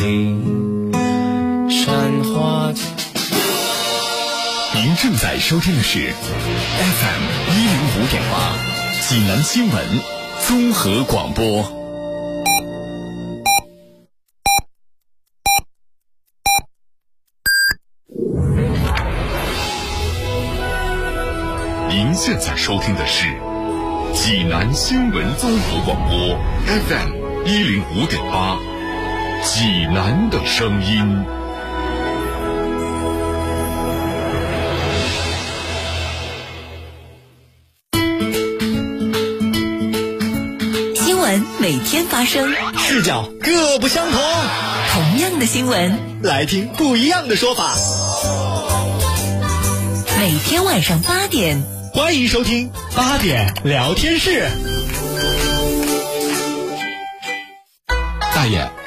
山花。您正在收听的是 FM 一零五点八，济南新闻综合广播。您现在收听的是济南新闻综合广播 FM 一零五点八，济南的声音。新闻每天发生，视角各不相同。同样的新闻，来听不一样的说法。每天晚上八点，欢迎收听八点聊天室。大爷，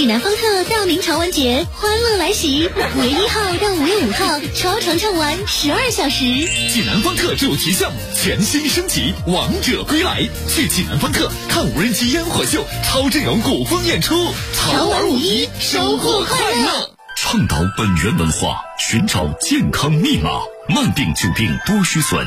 济南方特大明朝玩节，欢乐来袭！五月一号到五月五号，超长畅玩十二小时。济南方特主题项目全新升级，王者归来！去济南方特看无人机烟火秀、超阵容古风演出，潮玩五一，收获快乐。倡导本源文化，寻找健康密码，慢病久病多虚损。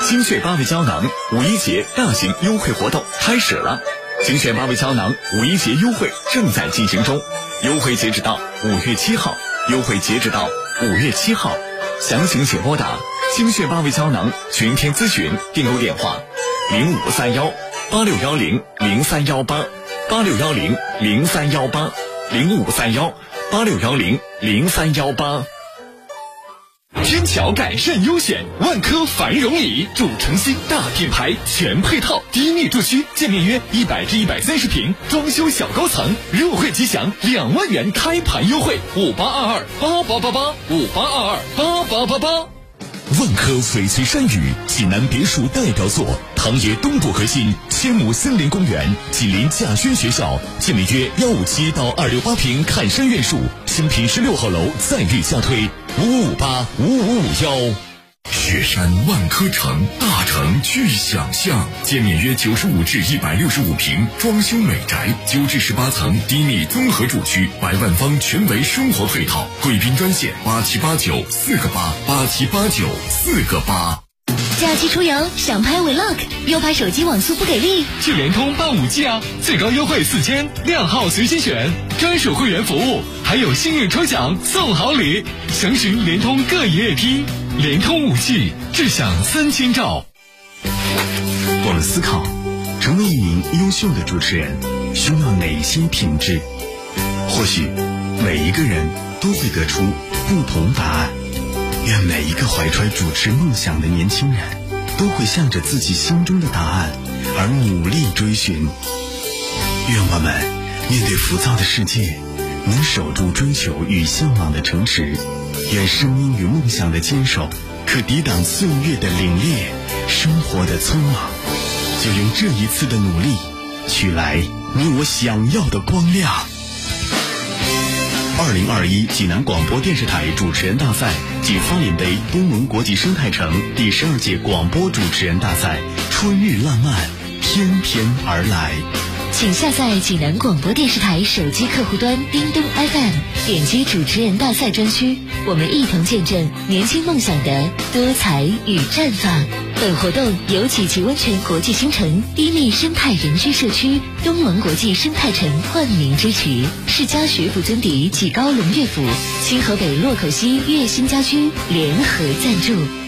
精血八味胶囊五一节大型优惠活动开始了，精血八味胶囊五一节优惠正在进行中，优惠截止到五月七号，优惠截止到五月七号，详情请拨打精血八味胶囊全天咨询订购电话零五三幺八六幺零零三幺八八六幺零零三幺八零五三幺八六幺零零三幺八。天桥改善优选，万科繁荣里，主城新大品牌，全配套，低密住区，建面约一百至一百三十平，装修小高层，入会即享两万元开盘优惠，五八二二八八八八，五八二二八八八八。万科翡翠山语，济南别墅代表作，唐冶东部核心千亩森林公园，紧邻稼轩学校，建面约幺五七到二六八平看山院墅，新品十六号楼再遇加推，五五五八五五五幺。雪山万科城，大城具想象，建面约九十五至一百六十五平，装修美宅，九至十八层低密综合住区，百万方全维生活配套。贵宾专线八七八九四个八八七八九四个八。假期出游想拍 vlog，又怕手机网速不给力，去联通办五 G 啊，最高优惠四千，靓号随心选，专属会员服务，还有幸运抽奖送好礼，详询联通各营业厅。联通五 G，智享三千兆。我们思考，成为一名优秀的主持人需要哪些品质？或许每一个人都会得出不同答案。愿每一个怀揣主持梦想的年轻人，都会向着自己心中的答案而努力追寻。愿我们面对浮躁的世界，能守住追求与向往的城池。愿声音与梦想的坚守，可抵挡岁月的凛冽，生活的匆忙。就用这一次的努力，取来你我想要的光亮。二零二一济南广播电视台主持人大赛暨方林杯东盟国际生态城第十二届广播主持人大赛春日浪漫，翩翩而来。请下载济南广播电视台手机客户端叮咚 FM，点击主持人大赛专区，我们一同见证年轻梦想的多彩与绽放。本活动由济济温泉国际新城低密生态人居社区东盟国际生态城冠名支持，世家学府尊邸济高龙悦府、清河北洛口西悦新家居联合赞助。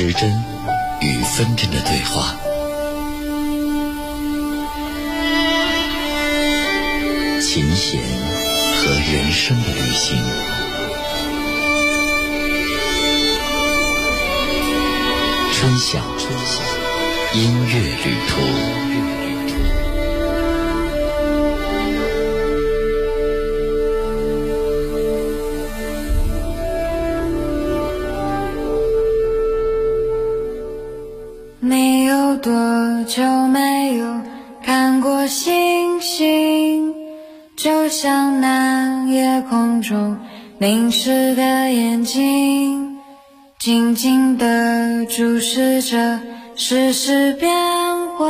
时针与分针的对话，琴弦和人生的旅行，春晓音乐旅途。久没有看过星星？就像那夜空中凝视的眼睛，静静地注视着世事变幻，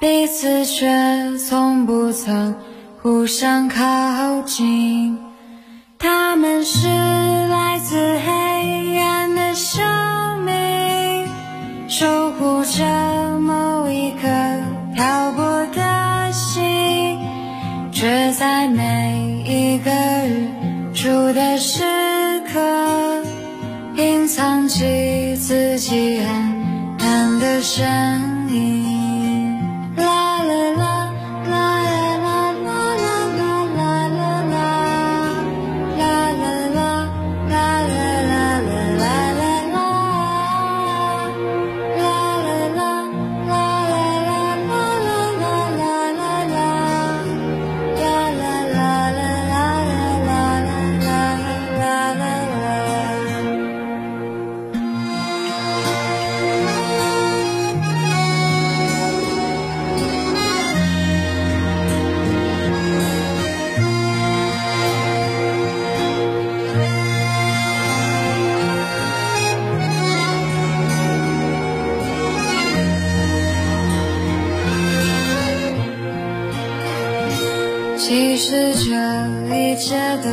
彼此却从不曾互相靠近。他们是真这一切都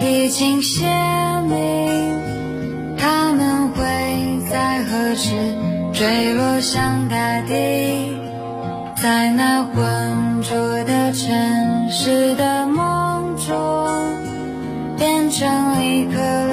已经写明，他们会在何时坠落向大地，在那浑浊的城市的梦中，变成一颗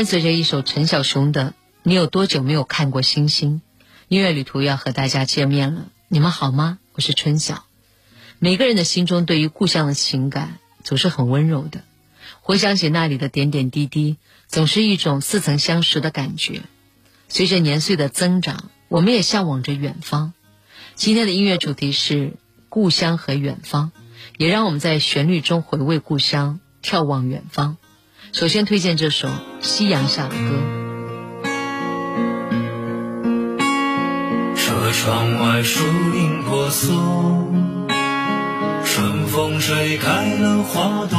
伴随着一首陈小熊的《你有多久没有看过星星》，音乐旅途要和大家见面了。你们好吗？我是春晓。每个人的心中对于故乡的情感总是很温柔的，回想起那里的点点滴滴，总是一种似曾相识的感觉。随着年岁的增长，我们也向往着远方。今天的音乐主题是故乡和远方，也让我们在旋律中回味故乡，眺望远方。首先推荐这首《夕阳下的歌》。车窗外树影婆娑，春风吹开了花朵，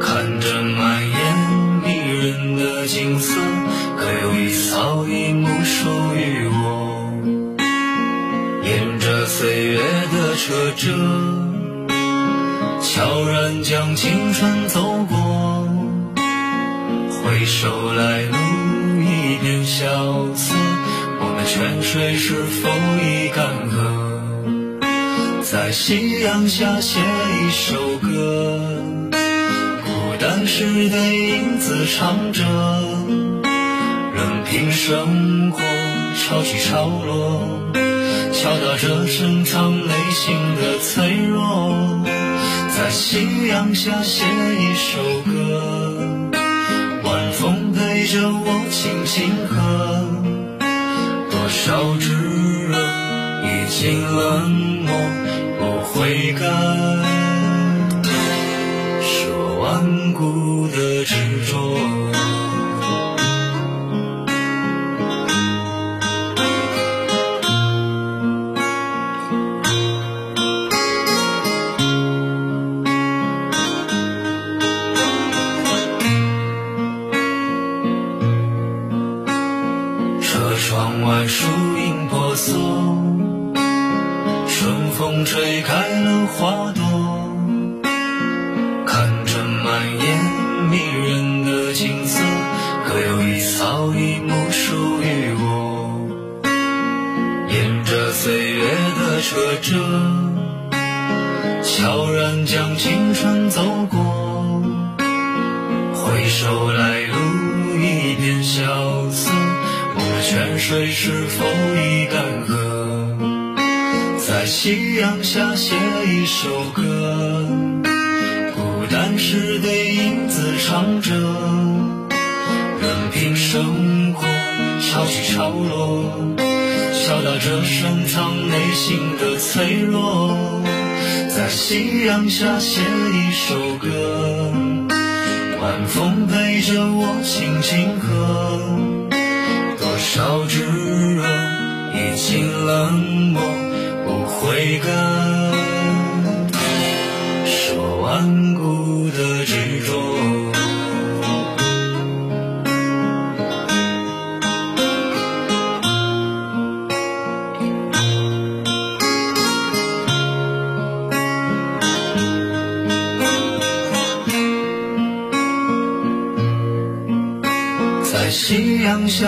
看着满眼迷人的景色，可有一草一木属于我？沿着岁月的车辙，悄然将青春走过，回首来路一片萧瑟。我们泉水是否已干涸？在夕阳下写一首歌，孤单时的影子唱着，任凭生活潮起潮落，敲打着深藏内心的脆弱。在夕阳下写一首歌，晚风陪着我轻轻和。多少炙热已经冷漠，不悔改，是我顽固的迷人的景色，可有一草一木属于我？沿着岁月的车辙，悄然将青春走过。回首来路一片萧瑟，我的泉水是否已干涸？在夕阳下写一首歌。是对影子唱着，任凭生活潮起潮落，敲打着深藏内心的脆弱。在夕阳下写一首歌，晚风陪着我轻轻和，多少炙热已经冷漠。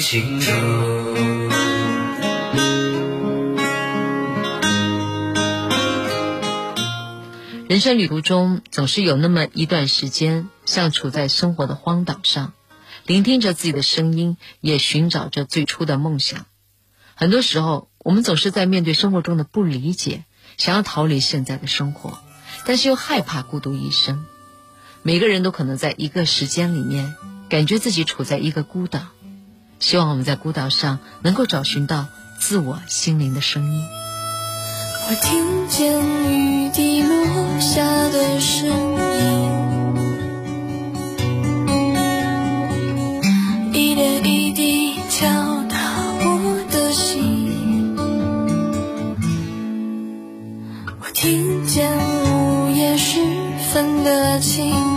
清澈。人生旅途中，总是有那么一段时间，像处在生活的荒岛上，聆听着自己的声音，也寻找着最初的梦想。很多时候，我们总是在面对生活中的不理解，想要逃离现在的生活，但是又害怕孤独一生。每个人都可能在一个时间里面，感觉自己处在一个孤岛。希望我们在孤岛上能够找寻到自我心灵的声音。我听见雨滴落下的声音，一点一滴敲打我的心。我听见午夜时分的清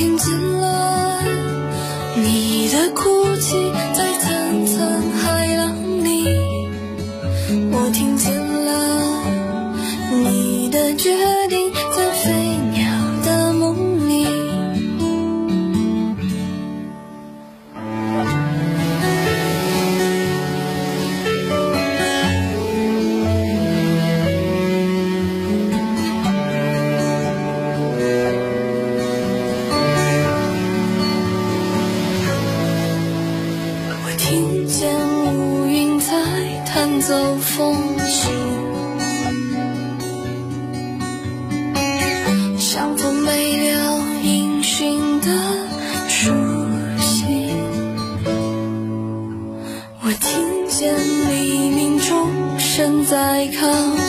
听见了你的哭泣，在层层海浪里，我听见了你的绝。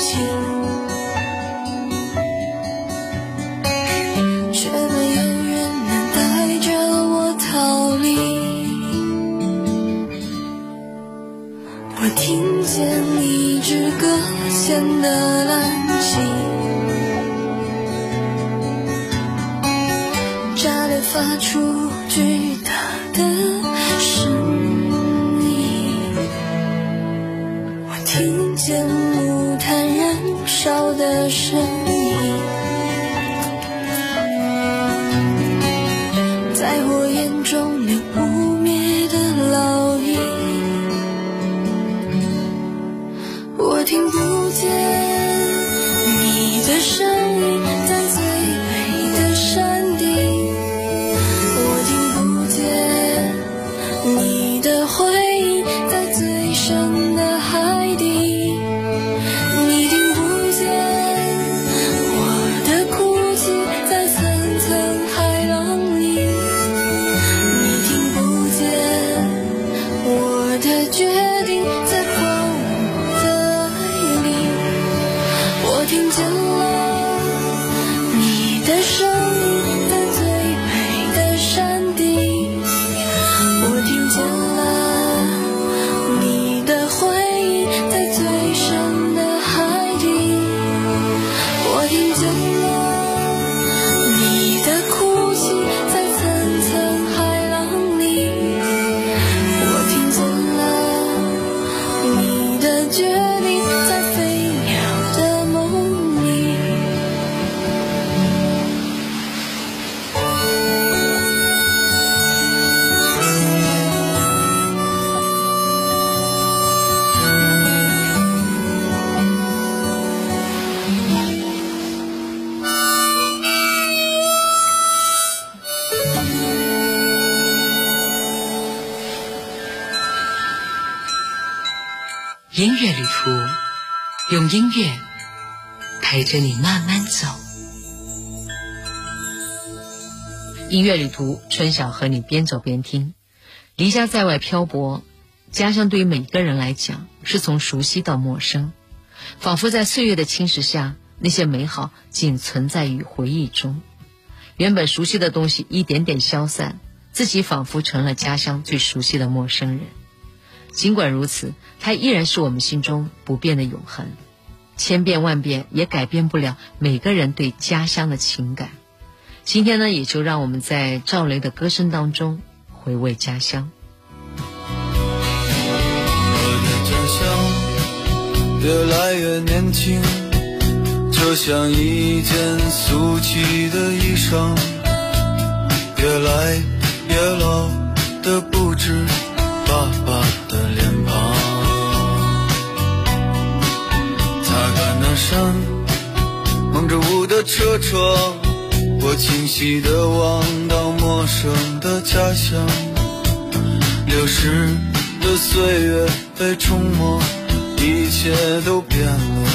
靠近，却没有人能带着我逃离。我听见一支搁浅的蓝旗。炸裂发出巨笑的是音乐旅途，用音乐陪着你慢慢走。音乐旅途，春晓和你边走边听。离家在外漂泊，家乡对于每个人来讲，是从熟悉到陌生，仿佛在岁月的侵蚀下，那些美好仅存在于回忆中。原本熟悉的东西一点点消散，自己仿佛成了家乡最熟悉的陌生人。尽管如此，它依然是我们心中不变的永恒，千变万变也改变不了每个人对家乡的情感。今天呢，也就让我们在赵雷的歌声当中回味家乡。我的家乡越来越年轻，就像一件俗气的衣裳，越来越老的不止爸爸的脸庞。擦干那扇蒙着雾的车窗，我清晰地望到陌生的家乡。流逝的岁月被冲没，一切都变了。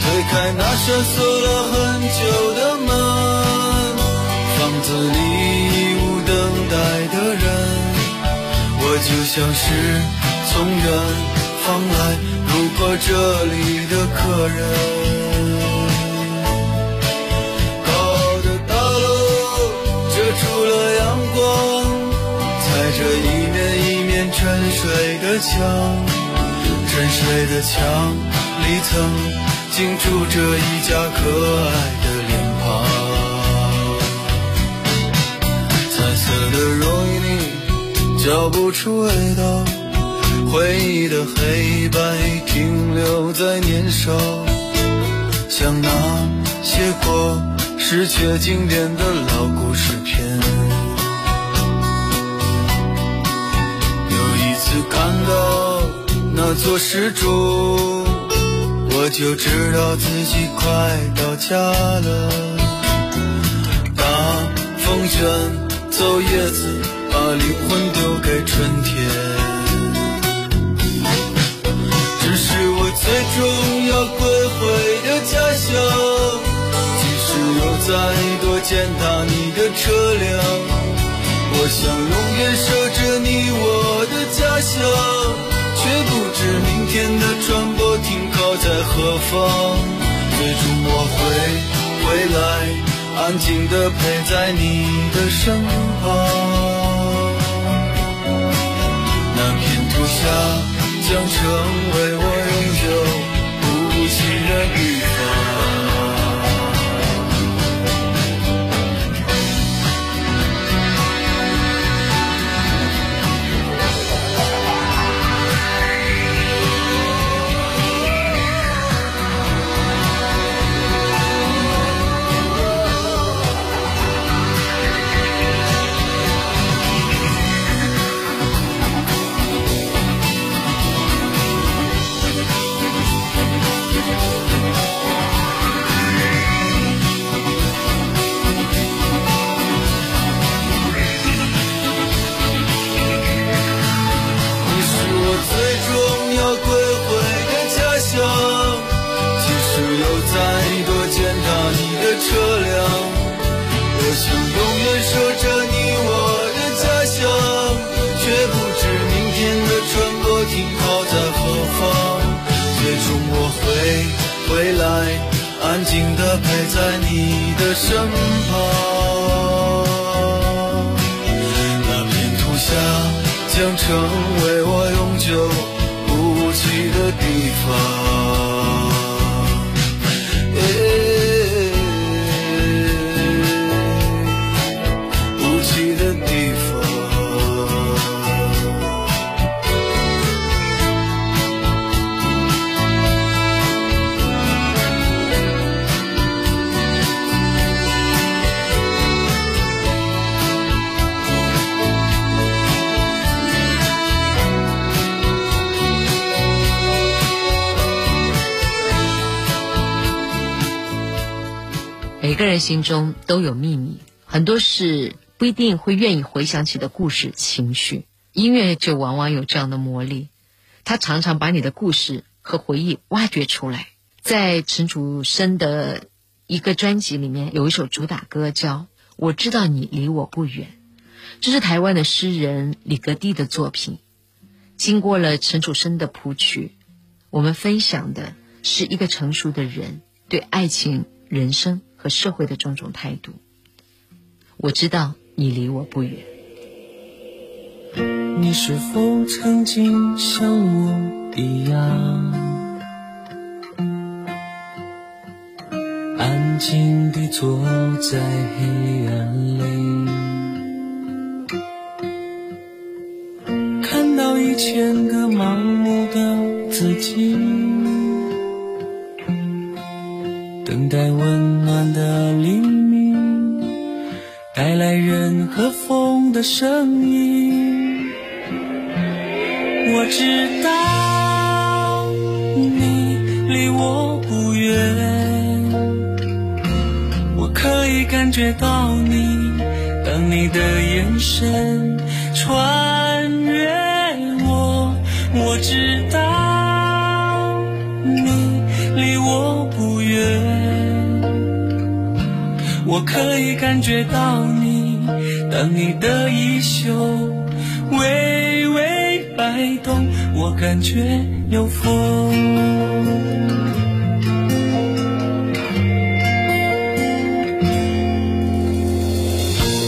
推开那扇锁了很久的门，就像是从远方来路过这里的客人。高的大楼遮住了阳光，踩着一面一面沉睡的墙，沉睡的墙里曾经住着一家可爱的脸庞。彩色的容易找，不出味道，回忆的黑白停。留在年少，像那些过时却经典的老故事片。有一次看到那座石柱，我就知道自己快到家了。大风卷走叶子，把灵魂丢给春天。这是我最终要归回的家乡，即使有再多践踏你的车辆，我想永远守着你我的家乡，却不知明天的船舶停靠在何方。最终我会回来，安静地陪在你的身旁。下将成为我。心中都有秘密，很多是不一定会愿意回想起的故事、情绪。音乐就往往有这样的魔力，它常常把你的故事和回忆挖掘出来。在陈楚生的一个专辑里面，有一首主打歌叫《我知道你离我不远》，这是台湾的诗人李格弟的作品。经过了陈楚生的谱曲，我们分享的是一个成熟的人对爱情、人生。和社会的种种态度，我知道你离我不远。你是否曾经像我一样，安静地坐在黑暗里，看到一千个盲目的自己？等待温的黎明，带来人和风的声音。我知道你离我不远，我可以感觉到你，当你的眼神穿越我，我知道你离我不远。我可以感觉到你，当你的衣袖微微摆动，我感觉有风。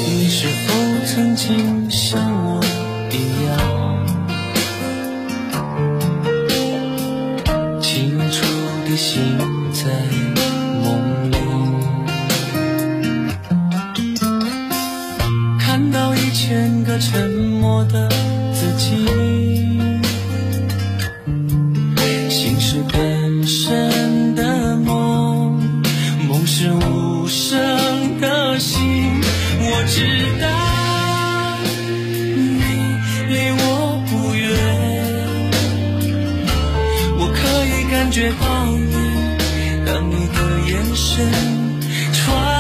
你是否曾经像我一样，清楚的心沉默的自己。心是更深的梦，梦是无声的心。我知道你离我不远，我可以感觉到你，当你的眼神穿。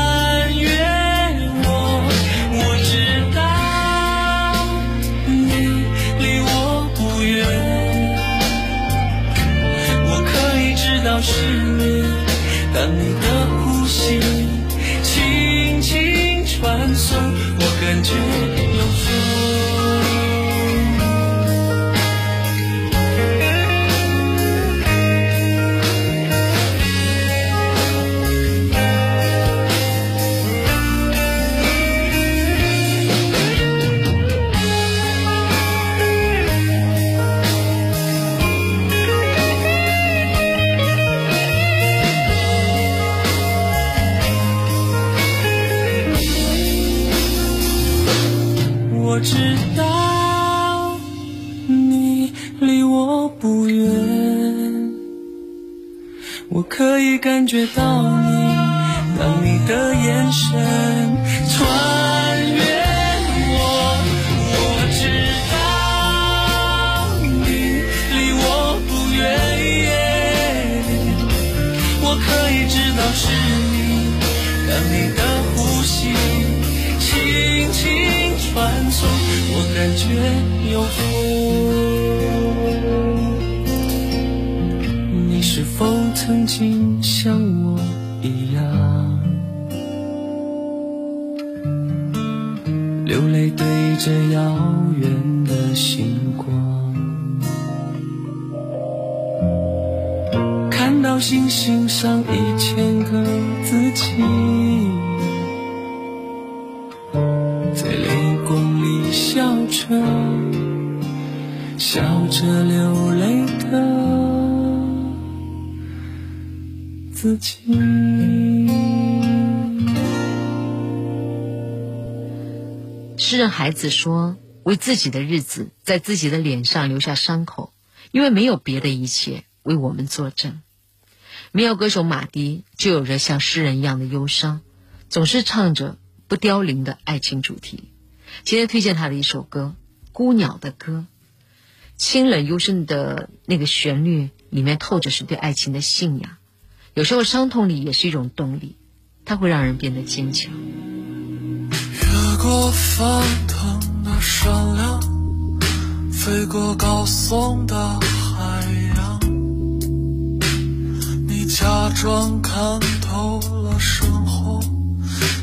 当你的呼吸轻轻传送，我感觉。我知道你离我不远，我可以感觉到你，当你的眼神我感觉有风。你是否曾经像我一样，流泪对着遥远的星光，看到星星上一千个笑着流泪的自己。诗人孩子说：“为自己的日子，在自己的脸上留下伤口，因为没有别的一切为我们作证。”民谣歌手马迪就有着像诗人一样的忧伤，总是唱着不凋零的爱情主题。今天推荐他的一首歌《孤鸟的歌》，清冷幽深的那个旋律里面透着是对爱情的信仰。有时候伤痛里也是一种动力，它会让人变得坚强。越过翻腾的山梁，飞过高耸的海洋，你假装看透了生活，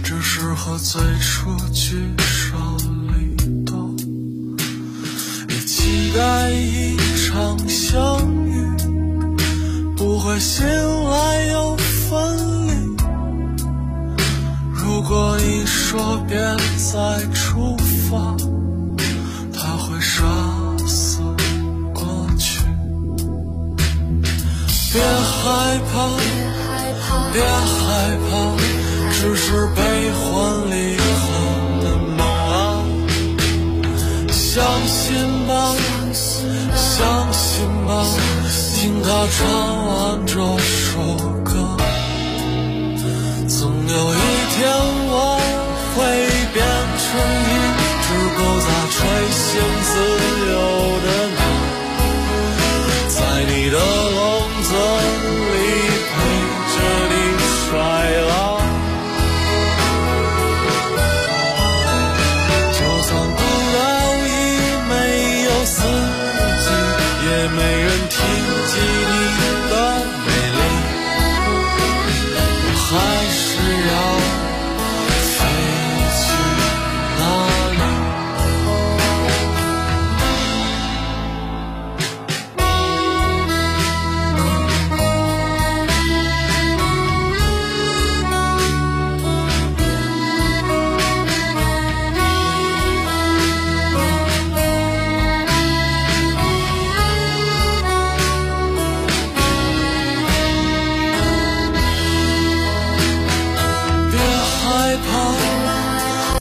只适合最初聚待一场相遇，不会醒来又分离。如果你说别再出发，他会杀死过去。别害怕，别害怕，只是悲欢他唱完这首歌。总有一天